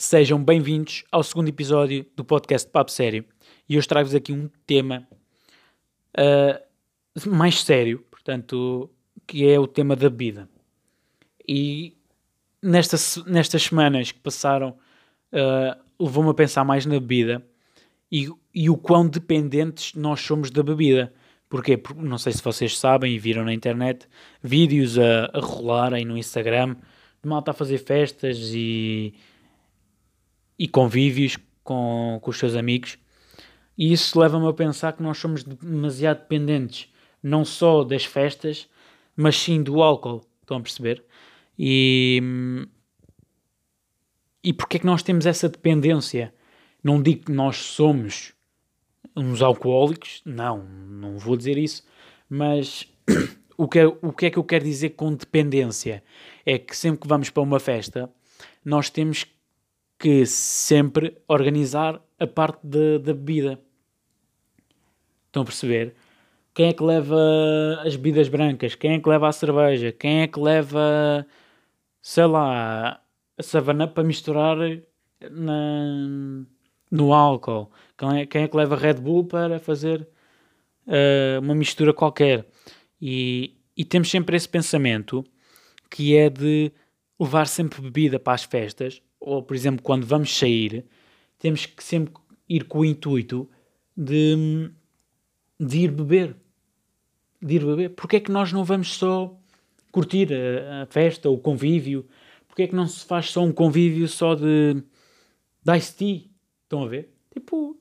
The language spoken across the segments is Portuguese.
Sejam bem-vindos ao segundo episódio do podcast Papo Sério. E hoje trago-vos aqui um tema uh, mais sério, portanto, que é o tema da bebida. E nesta, nestas semanas que passaram, uh, levou-me a pensar mais na bebida e, e o quão dependentes nós somos da bebida. Porquê? Porque não sei se vocês sabem e viram na internet vídeos a, a rolarem no Instagram de malta a fazer festas e, e convívios com, com os seus amigos. E isso leva-me a pensar que nós somos demasiado dependentes, não só das festas, mas sim do álcool. Estão a perceber? E, e porquê é que nós temos essa dependência? Não digo que nós somos uns alcoólicos, não, não vou dizer isso, mas o que, é, o que é que eu quero dizer com dependência? É que sempre que vamos para uma festa, nós temos que sempre organizar a parte da, da bebida. Estão a perceber? Quem é que leva as bebidas brancas? Quem é que leva a cerveja? Quem é que leva, sei lá, a savana para misturar na, no álcool? Quem é, quem é que leva Red Bull para fazer uh, uma mistura qualquer? E, e temos sempre esse pensamento que é de levar sempre bebida para as festas, ou por exemplo, quando vamos sair, temos que sempre ir com o intuito de, de ir beber. De ir beber. Porquê é que nós não vamos só curtir a, a festa, o convívio? Porquê é que não se faz só um convívio só de, de iced tea? Estão a ver? Tipo,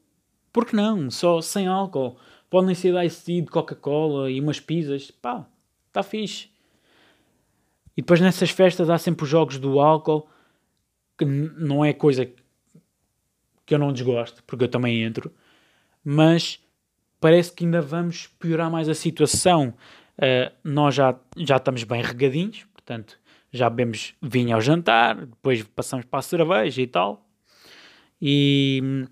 por que não? Só sem álcool. Podem ser de iced tea, de Coca-Cola e umas pizzas. Pá, está fixe. E depois nessas festas há sempre os jogos do álcool, que não é coisa que eu não desgosto, porque eu também entro, mas parece que ainda vamos piorar mais a situação. Uh, nós já, já estamos bem regadinhos, portanto, já bebemos vinho ao jantar, depois passamos para a cerveja e tal. E,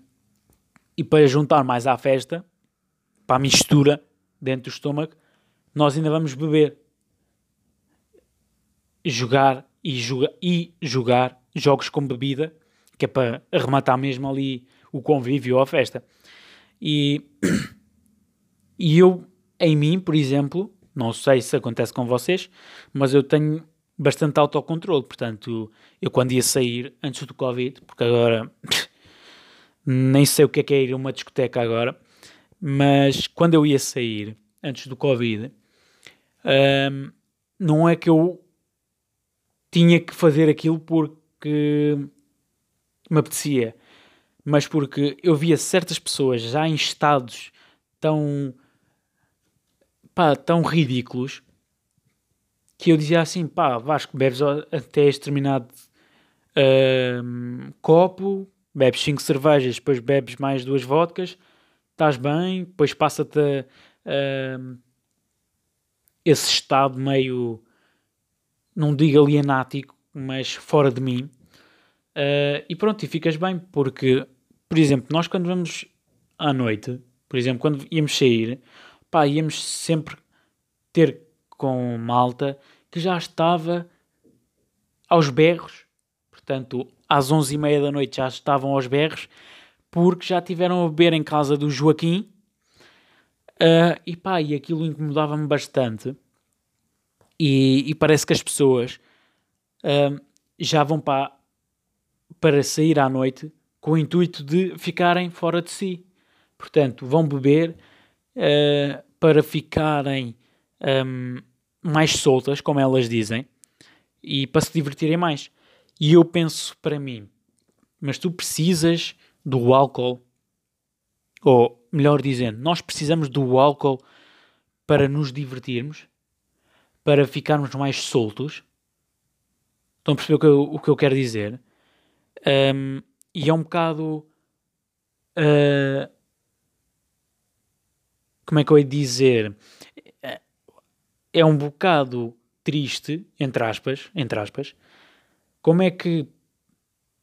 e para juntar mais à festa, para a mistura dentro do estômago, nós ainda vamos beber. Jogar e, joga, e jogar jogos com bebida, que é para arrematar mesmo ali o convívio ou a festa. E, e eu, em mim, por exemplo, não sei se acontece com vocês, mas eu tenho bastante autocontrole. Portanto, eu quando ia sair antes do Covid, porque agora nem sei o que é, que é ir a uma discoteca agora, mas quando eu ia sair antes do Covid, um, não é que eu tinha que fazer aquilo porque me apetecia, mas porque eu via certas pessoas já em estados tão, pá, tão ridículos que eu dizia assim, pá, Vasco, bebes até este determinado copo, bebes 5 cervejas, depois bebes mais duas vodkas, estás bem, depois passa-te uh, esse estado meio, não digo alienático, mas fora de mim. Uh, e pronto, e ficas bem, porque, por exemplo, nós quando vamos à noite, por exemplo, quando íamos sair, pá, íamos sempre ter com malta que já estava aos berros, portanto, às 11h30 da noite já estavam aos berros, porque já tiveram a beber em casa do Joaquim, uh, e pá, e aquilo incomodava-me bastante, e, e, parece que as pessoas uh, já vão para, para sair à noite com o intuito de ficarem fora de si. Portanto, vão beber uh, para ficarem um, mais soltas, como elas dizem, e para se divertirem mais. E eu penso para mim, mas tu precisas do álcool, ou melhor dizendo, nós precisamos do álcool para nos divertirmos, para ficarmos mais soltos. Estão a perceber o que eu, o que eu quero dizer? Um, e é um bocado. Uh, como é que eu ia dizer? É um bocado triste, entre aspas, entre aspas, como é que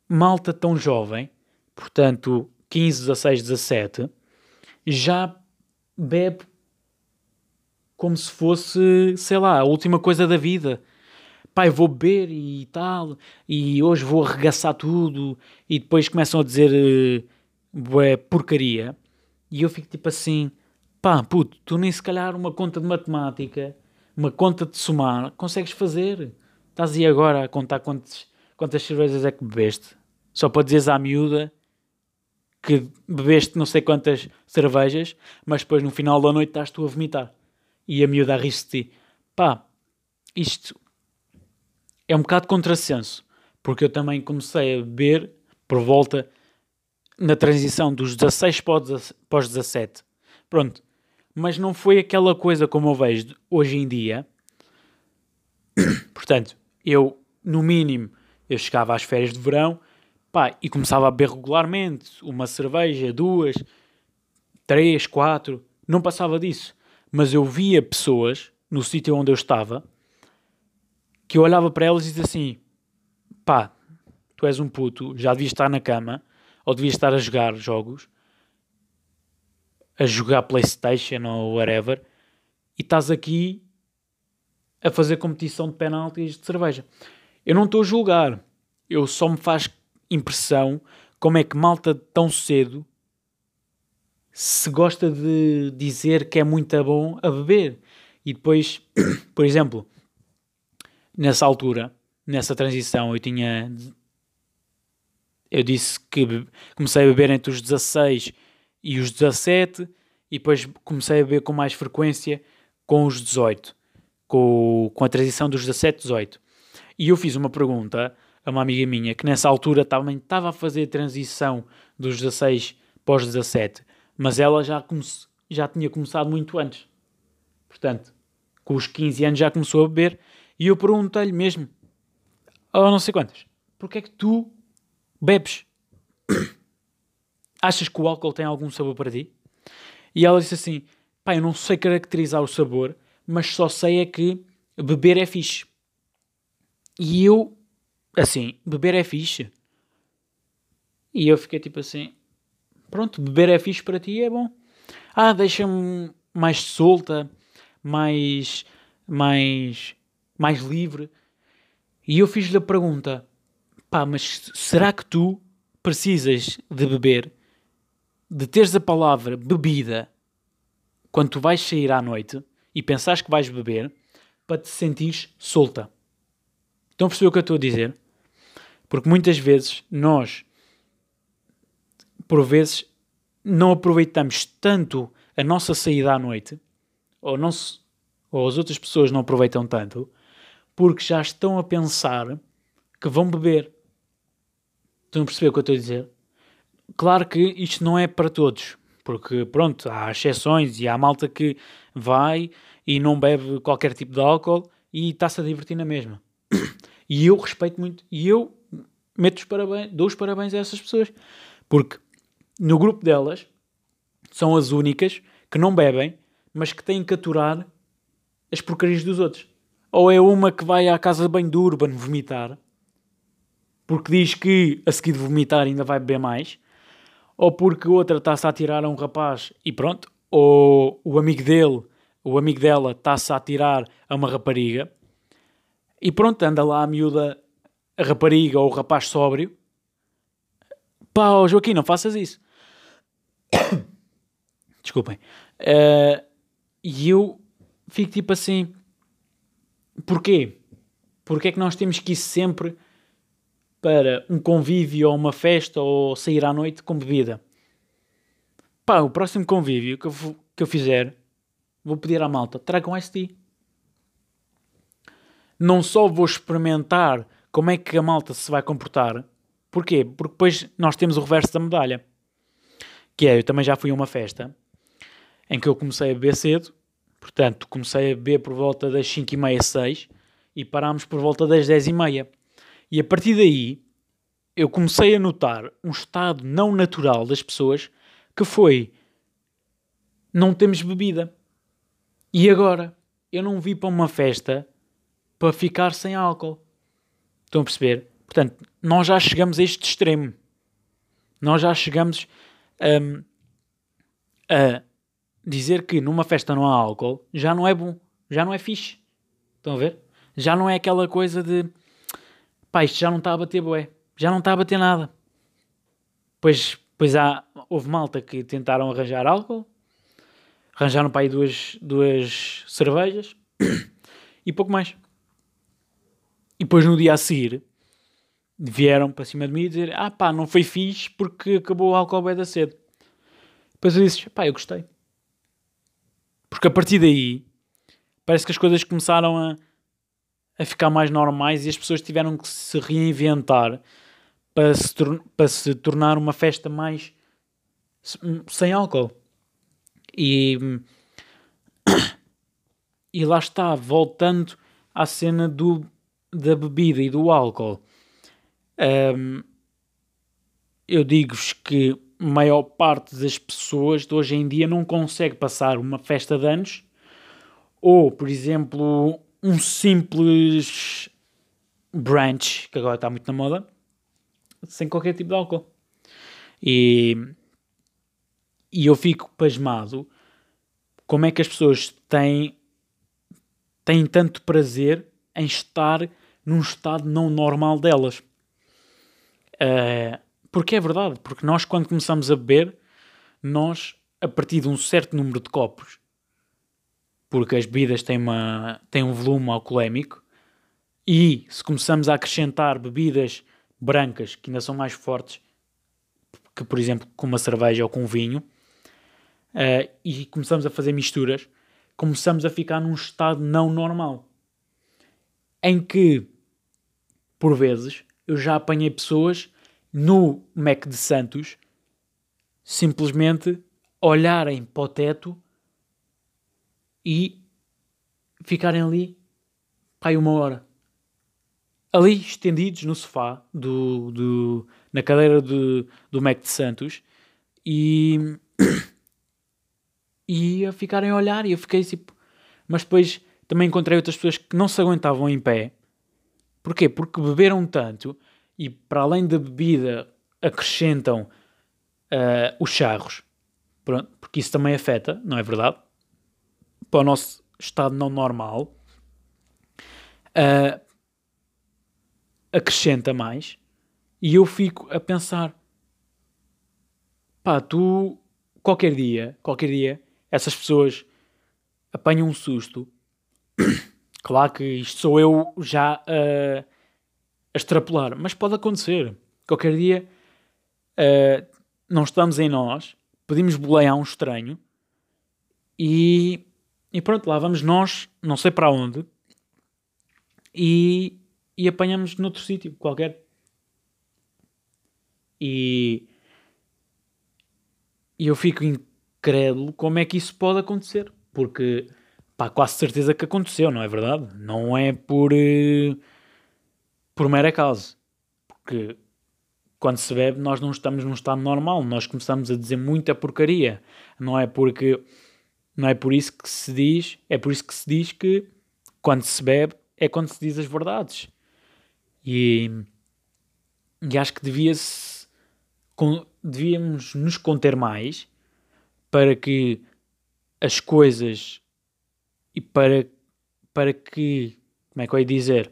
malta tão jovem, portanto 15, 16, 17, já bebe como se fosse, sei lá, a última coisa da vida. Pai, vou beber e tal, e hoje vou arregaçar tudo, e depois começam a dizer uh, porcaria, e eu fico tipo assim, pá, puto, tu nem se calhar uma conta de matemática, uma conta de somar, consegues fazer. Estás aí agora a contar quantos, quantas cervejas é que bebeste, só para dizeres à miúda que bebeste não sei quantas cervejas, mas depois no final da noite estás tu a vomitar. E a miúda a rir-se de ti. Pá, isto é um bocado contrassenso, porque eu também comecei a beber por volta na transição dos 16 para os 17. Pronto. Mas não foi aquela coisa como eu vejo hoje em dia. Portanto, eu, no mínimo, eu chegava às férias de verão Pá, e começava a beber regularmente, uma cerveja, duas, três, quatro, não passava disso. Mas eu via pessoas no sítio onde eu estava que eu olhava para elas e dizia assim: pá, tu és um puto, já devias estar na cama, ou devias estar a jogar jogos, a jogar Playstation ou whatever, e estás aqui a fazer competição de penaltis de cerveja. Eu não estou a julgar, eu só me faz impressão como é que malta tão cedo se gosta de dizer que é muito bom a beber. E depois, por exemplo, nessa altura, nessa transição, eu tinha. Eu disse que comecei a beber entre os 16 e os 17, e depois comecei a beber com mais frequência com os 18, com, com a transição dos 17 18. E eu fiz uma pergunta a uma amiga minha que nessa altura também estava a fazer a transição dos 16 para os 17, mas ela já, já tinha começado muito antes. Portanto, com os 15 anos já começou a beber e eu perguntei-lhe mesmo, ou não sei quantas, porque é que tu bebes? Achas que o álcool tem algum sabor para ti? E ela disse assim, pá, eu não sei caracterizar o sabor, mas só sei é que beber é fixe. E eu assim, beber é fixe. E eu fiquei tipo assim, pronto, beber é fixe para ti é bom. Ah, deixa-me mais solta, mais, mais, mais livre. E eu fiz-lhe a pergunta, pá, mas será que tu precisas de beber, de teres a palavra bebida quando tu vais sair à noite e pensares que vais beber para te sentires solta? Estão a perceber o que eu estou a dizer? Porque muitas vezes nós, por vezes, não aproveitamos tanto a nossa saída à noite, ou, não ou as outras pessoas não aproveitam tanto, porque já estão a pensar que vão beber. Estão a perceber o que eu estou a dizer? Claro que isto não é para todos, porque pronto, há exceções e há malta que vai e não bebe qualquer tipo de álcool e está-se a divertir na mesma. E eu respeito muito, e eu meto os parabéns, dou os parabéns a essas pessoas. Porque no grupo delas são as únicas que não bebem, mas que têm que aturar as porcarias dos outros. Ou é uma que vai à casa de banho do Urban vomitar, porque diz que a seguir de vomitar ainda vai beber mais, ou porque outra está-se a tirar a um rapaz e pronto, ou o amigo dele, o amigo dela está-se a tirar a uma rapariga, e pronto, anda lá a miúda a rapariga ou o rapaz sóbrio, pá, oh, Joaquim, não faças isso. Desculpem. Uh, e eu fico tipo assim, porquê? Porquê é que nós temos que ir sempre para um convívio ou uma festa ou sair à noite com bebida? Pá, o próximo convívio que eu, que eu fizer, vou pedir à malta, tragam ST. Não só vou experimentar como é que a malta se vai comportar. Porquê? Porque depois nós temos o reverso da medalha. Que é, eu também já fui a uma festa em que eu comecei a beber cedo, portanto, comecei a beber por volta das 5 e meia, 6 e parámos por volta das 10 e meia. E a partir daí eu comecei a notar um estado não natural das pessoas que foi não temos bebida. E agora? Eu não vi para uma festa para ficar sem álcool. Estão a perceber? Portanto, nós já chegamos a este extremo. Nós já chegamos um, a dizer que numa festa não há álcool já não é bom, já não é fixe. Estão a ver? Já não é aquela coisa de pá, isto já não está a bater bué, já não está a bater nada. Pois, pois há, houve malta que tentaram arranjar álcool, arranjaram para aí duas, duas cervejas e pouco mais. E depois no dia a seguir vieram para cima de mim e dizer: Ah pá, não foi fixe porque acabou o álcool bem da cedo. Depois eu disse: Pá, eu gostei. Porque a partir daí parece que as coisas começaram a, a ficar mais normais e as pessoas tiveram que se reinventar para se, para se tornar uma festa mais sem álcool. E, e lá está, voltando à cena do, da bebida e do álcool. Um, eu digo-vos que maior parte das pessoas de hoje em dia não consegue passar uma festa de anos ou, por exemplo, um simples brunch, que agora está muito na moda, sem qualquer tipo de álcool. E, e eu fico pasmado como é que as pessoas têm, têm tanto prazer em estar num estado não normal delas. Uh, porque é verdade, porque nós quando começamos a beber, nós, a partir de um certo número de copos, porque as bebidas têm, uma, têm um volume alcoolémico, e se começamos a acrescentar bebidas brancas que ainda são mais fortes que, por exemplo, com uma cerveja ou com um vinho, uh, e começamos a fazer misturas, começamos a ficar num estado não normal. Em que, por vezes, eu já apanhei pessoas no Mac de Santos simplesmente olharem para o teto e ficarem ali pai uma hora ali estendidos no sofá do, do, na cadeira do, do Mac de Santos e e a ficarem a olhar e eu fiquei tipo mas depois também encontrei outras pessoas que não se aguentavam em pé porquê? porque beberam tanto e para além da bebida acrescentam uh, os charros, Pronto, porque isso também afeta, não é verdade? Para o nosso estado não normal, uh, acrescenta mais e eu fico a pensar, pá, tu qualquer dia, qualquer dia, essas pessoas apanham um susto. claro que isto sou eu já uh, a extrapolar, mas pode acontecer. Qualquer dia uh, não estamos em nós, pedimos boleia a um estranho e, e pronto, lá vamos nós, não sei para onde, e, e apanhamos noutro sítio qualquer. E, e eu fico incrédulo como é que isso pode acontecer, porque pá, quase certeza que aconteceu, não é verdade? Não é por. Uh, por mera causa. Porque quando se bebe, nós não estamos num estado normal, nós começamos a dizer muita porcaria. Não é porque. Não é por isso que se diz, é por isso que se diz que quando se bebe é quando se diz as verdades. E, e acho que devia-se. Devíamos nos conter mais para que as coisas e para, para que. Como é que eu ia dizer?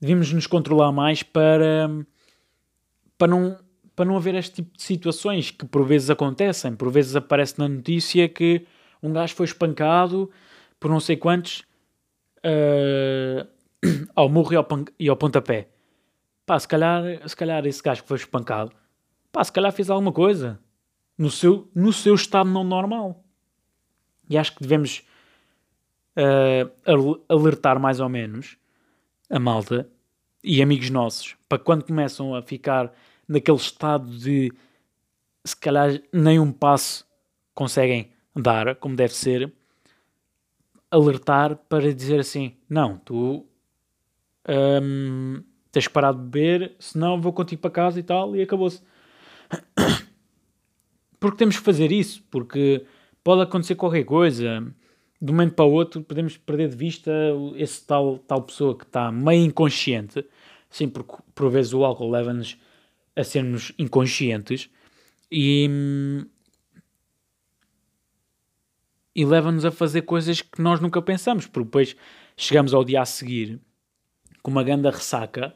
Devíamos nos controlar mais para, para, não, para não haver este tipo de situações que por vezes acontecem. Por vezes aparece na notícia que um gajo foi espancado por não sei quantos uh, ao murro e ao, e ao pontapé. Pá, se calhar, se calhar esse gajo que foi espancado, pá, se calhar fez alguma coisa no seu, no seu estado não normal. E acho que devemos uh, alertar mais ou menos a malta e amigos nossos, para quando começam a ficar naquele estado de se calhar nem um passo conseguem dar como deve ser, alertar para dizer assim: não, tu hum, tens que parar de beber, senão vou contigo para casa e tal, e acabou-se. Porque temos que fazer isso, porque pode acontecer qualquer coisa de um momento para o outro podemos perder de vista esse tal, tal pessoa que está meio inconsciente, sim, porque por vezes o álcool leva-nos a sermos inconscientes e, e leva-nos a fazer coisas que nós nunca pensamos, porque depois chegamos ao dia a seguir com uma ganda ressaca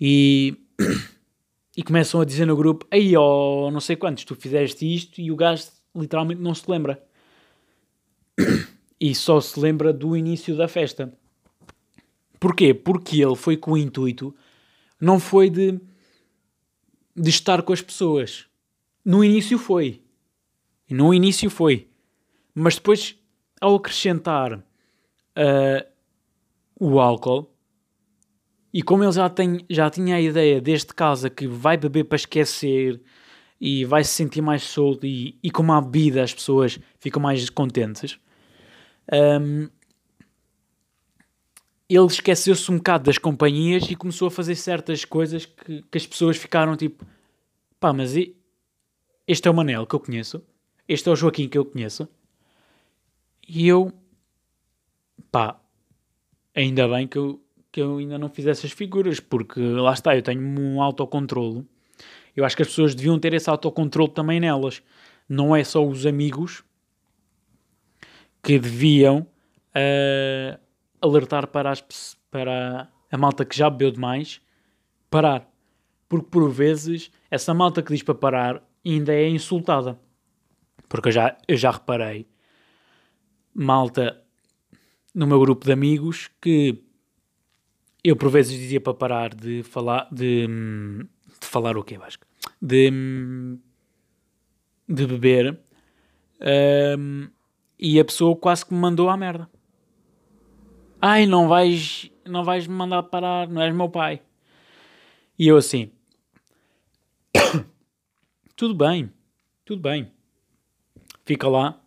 e, e começam a dizer no grupo: Aí, ó, não sei quantos, tu fizeste isto e o gajo literalmente não se lembra. E só se lembra do início da festa. Porquê? Porque ele foi com o intuito, não foi de, de estar com as pessoas. No início foi. No início foi. Mas depois, ao acrescentar uh, o álcool, e como ele já, tem, já tinha a ideia desde casa que vai beber para esquecer e vai se sentir mais solto, e, e como há bebida as pessoas ficam mais contentes, um, ele esqueceu-se um bocado das companhias e começou a fazer certas coisas que, que as pessoas ficaram tipo: pá, mas este é o Manel que eu conheço, este é o Joaquim que eu conheço, e eu, pá, ainda bem que eu, que eu ainda não fiz essas figuras, porque lá está, eu tenho um autocontrolo. Eu acho que as pessoas deviam ter esse autocontrolo também nelas. Não é só os amigos que deviam uh, alertar para, as, para a malta que já bebeu demais parar. Porque por vezes essa malta que diz para parar ainda é insultada. Porque eu já, eu já reparei malta no meu grupo de amigos que eu por vezes dizia para parar de falar de, de falar o quê, Vasco? De, de beber um, e a pessoa quase que me mandou à merda. Ai, não vais, não vais me mandar parar, não és meu pai. E eu assim, tudo bem, tudo bem. Fica lá,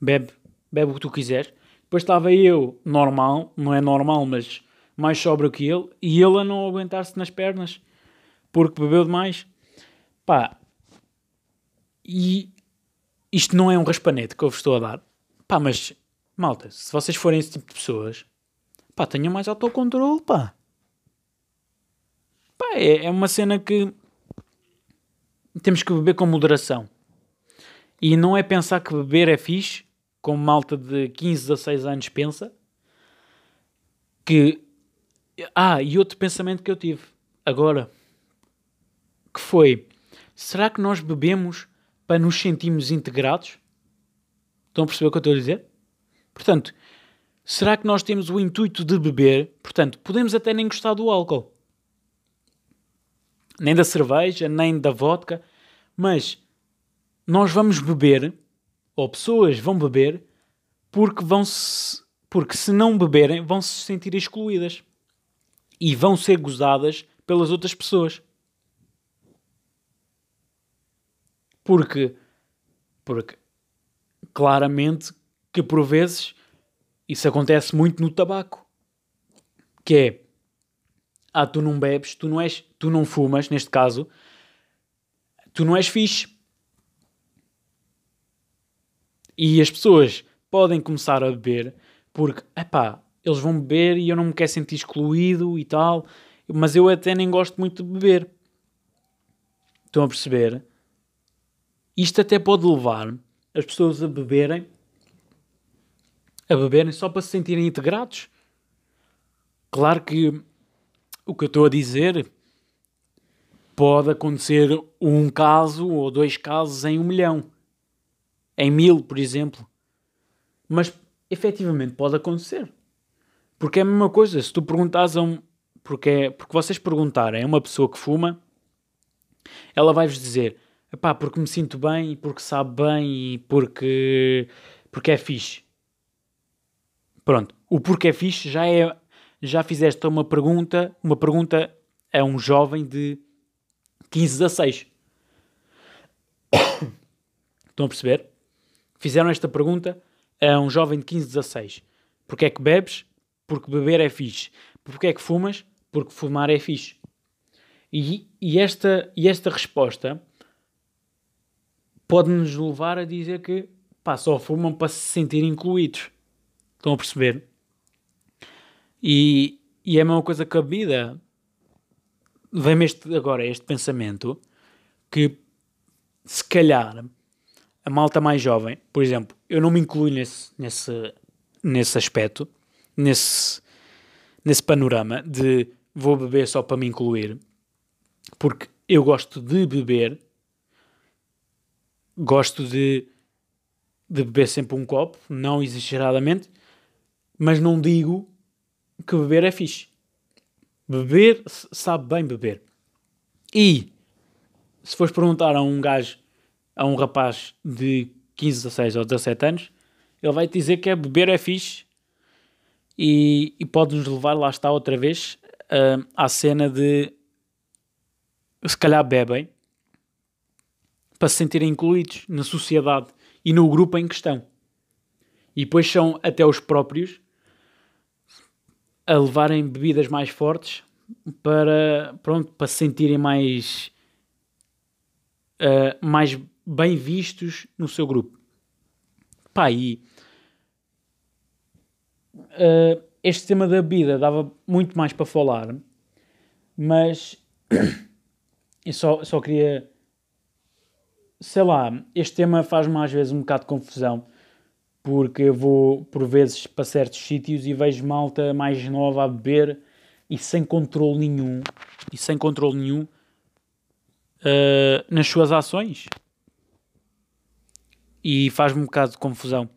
bebe, bebe o que tu quiseres. Depois estava eu, normal, não é normal, mas mais sóbrio que ele, e ele a não aguentar-se nas pernas, porque bebeu demais. Pá, e isto não é um raspanete que eu vos estou a dar. Pá, mas, malta, se vocês forem esse tipo de pessoas, pá, tenham mais autocontrole, pá. Pá, é, é uma cena que temos que beber com moderação. E não é pensar que beber é fixe, como malta de 15, 16 anos pensa. Que. Ah, e outro pensamento que eu tive agora. Que foi: será que nós bebemos para nos sentirmos integrados? Estão a perceber o que eu estou a dizer? Portanto, será que nós temos o intuito de beber? Portanto, podemos até nem gostar do álcool, nem da cerveja, nem da vodka, mas nós vamos beber, ou pessoas vão beber, porque vão se, porque se não beberem, vão se sentir excluídas e vão ser gozadas pelas outras pessoas. Porque, porque claramente que por vezes isso acontece muito no tabaco. Que é, ah, tu não bebes, tu não és, tu não fumas, neste caso, tu não és fixe. E as pessoas podem começar a beber porque, epá, eles vão beber e eu não me quero sentir excluído e tal, mas eu até nem gosto muito de beber. Estão a perceber? Isto até pode levar as pessoas a beberem a beberem só para se sentirem integrados. Claro que o que eu estou a dizer pode acontecer um caso ou dois casos em um milhão, em mil, por exemplo. Mas efetivamente pode acontecer. Porque é a mesma coisa, se tu perguntas a um. Porque, é, porque vocês perguntarem a uma pessoa que fuma, ela vai-vos dizer: pá, porque me sinto bem, porque sabe bem e porque, porque é fixe. Pronto, o porquê é fixe já é. Já fizeste uma pergunta, uma pergunta a um jovem de 15, 16. Estão a perceber? Fizeram esta pergunta a um jovem de 15, 16. Porquê é que bebes? Porque beber é fixe. Porquê é que fumas? Porque fumar é fixe. E, e, esta, e esta resposta pode-nos levar a dizer que pá, só fumam para se sentir incluídos. Estão a perceber? E, e é a mesma coisa que a vida vem-me este, agora este pensamento que se calhar a malta mais jovem, por exemplo, eu não me incluo nesse, nesse, nesse aspecto, nesse, nesse panorama de vou beber só para me incluir, porque eu gosto de beber, gosto de, de beber sempre um copo, não exageradamente, mas não digo que beber é fixe. Beber sabe bem beber. E se fores perguntar a um gajo, a um rapaz de 15, 16 ou 17 anos, ele vai te dizer que é beber é fixe e, e pode-nos levar, lá está outra vez, uh, à cena de se calhar bebem para se sentirem incluídos na sociedade e no grupo em questão. E depois são até os próprios a levarem bebidas mais fortes para, pronto, para se sentirem mais, uh, mais bem vistos no seu grupo. Pá, e uh, este tema da bebida dava muito mais para falar, mas eu só, só queria, sei lá, este tema faz-me às vezes um bocado de confusão, porque eu vou por vezes para certos sítios e vejo malta mais nova a beber e sem controle nenhum, e sem controle nenhum uh, nas suas ações. E faz-me um bocado de confusão.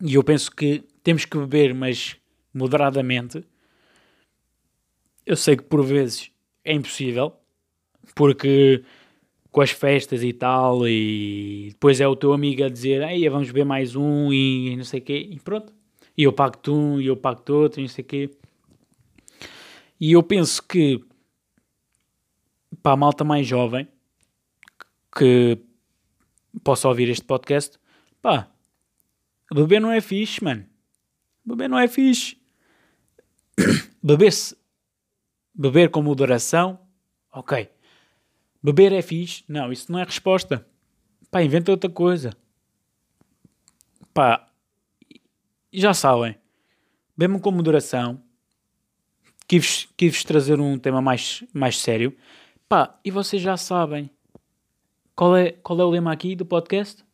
E eu penso que temos que beber, mas moderadamente. Eu sei que por vezes é impossível, porque com as festas e tal, e depois é o teu amigo a dizer, ei, vamos beber mais um e não sei o quê, e pronto. E eu pago-te um, e eu pago-te outro, e não sei o quê. E eu penso que para a malta mais jovem que possa ouvir este podcast, pá, beber não é fixe, mano. Beber não é fixe. Beber-se, beber com moderação, ok. Beber é fixe? Não, isso não é resposta. Pá, inventa outra coisa. Pá, já sabem. Bebam com moderação. Quis, quis trazer um tema mais, mais sério. Pá, e vocês já sabem. Qual é, qual é o lema aqui do podcast?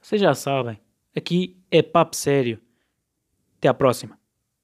Vocês já sabem. Aqui é papo sério. Até à próxima.